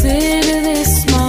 Consider this small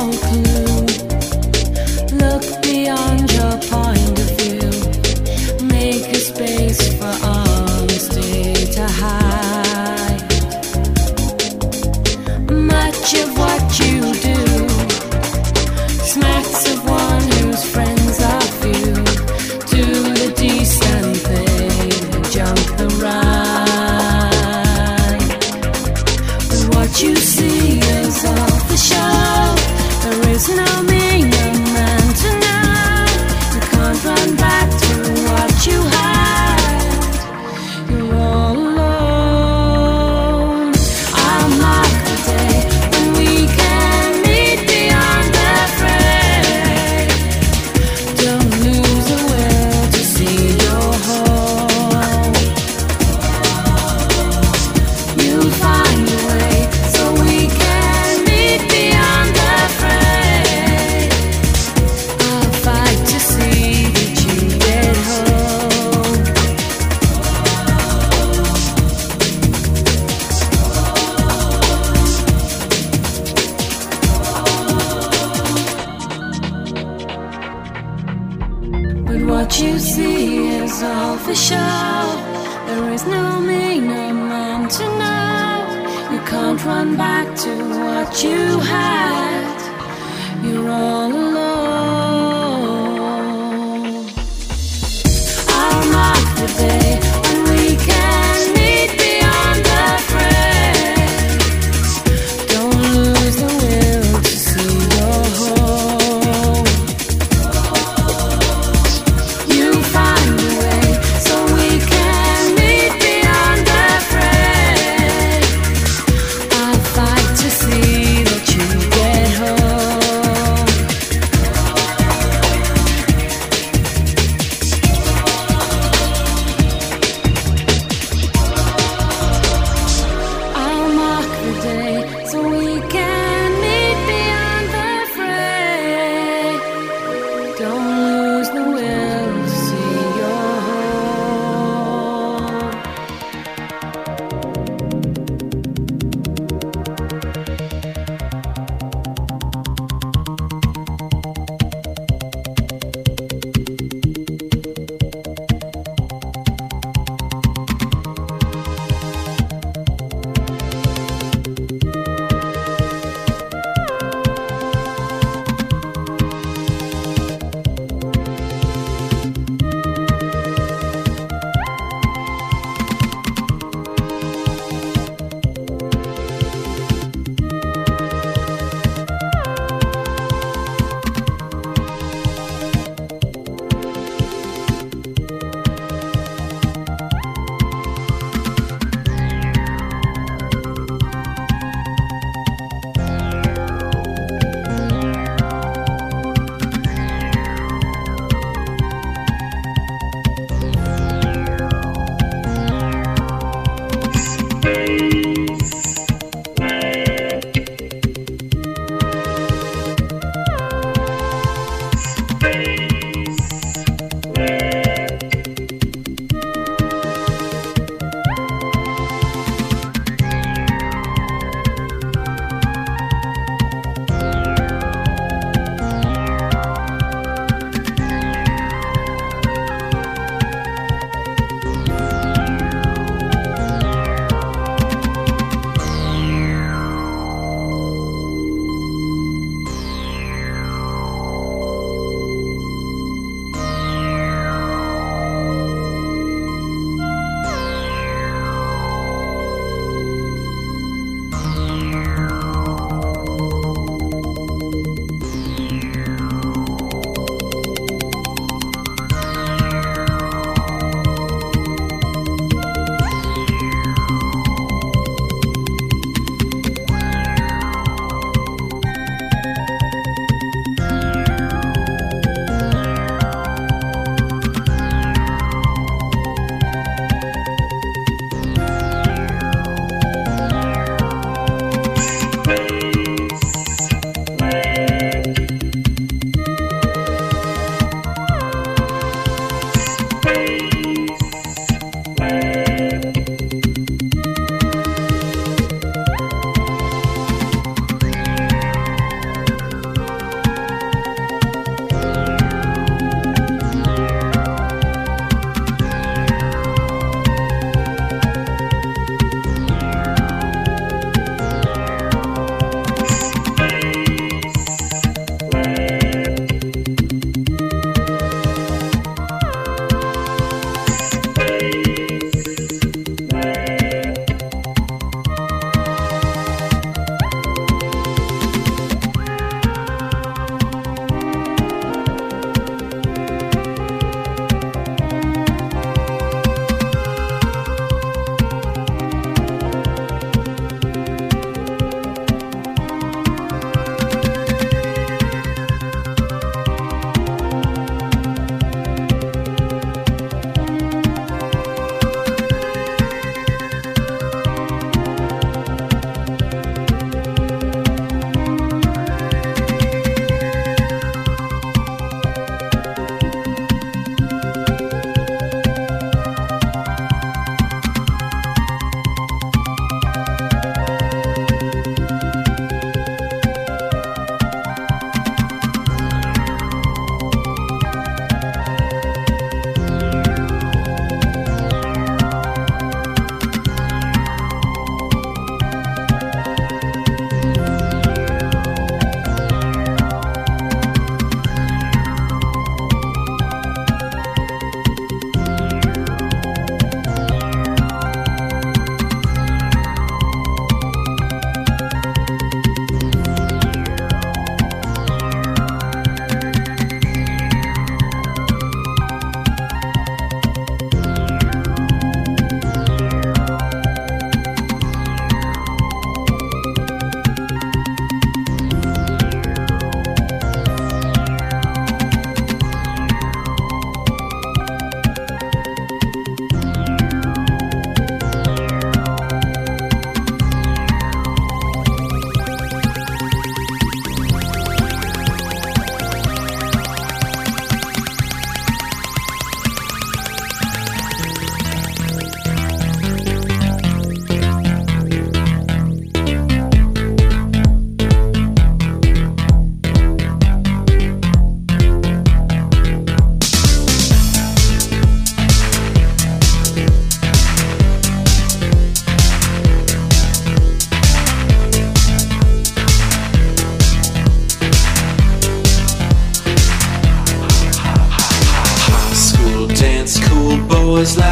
always like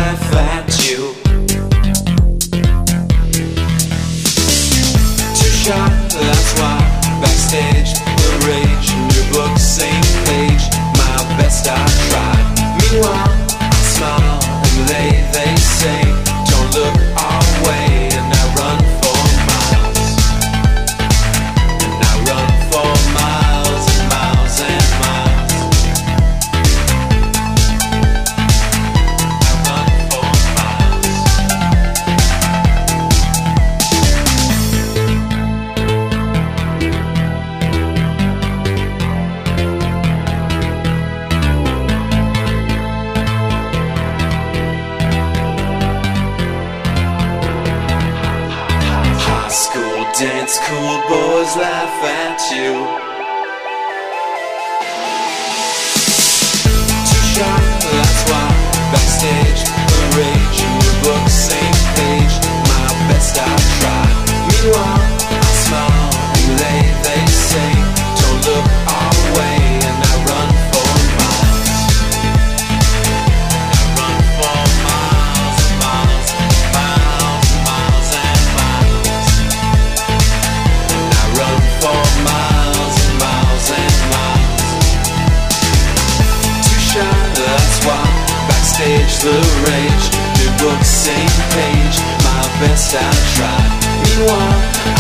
the rage. new book, same page. My best I try. Meanwhile.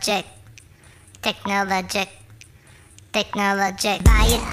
Technologic, technologic, technologic. Buy it,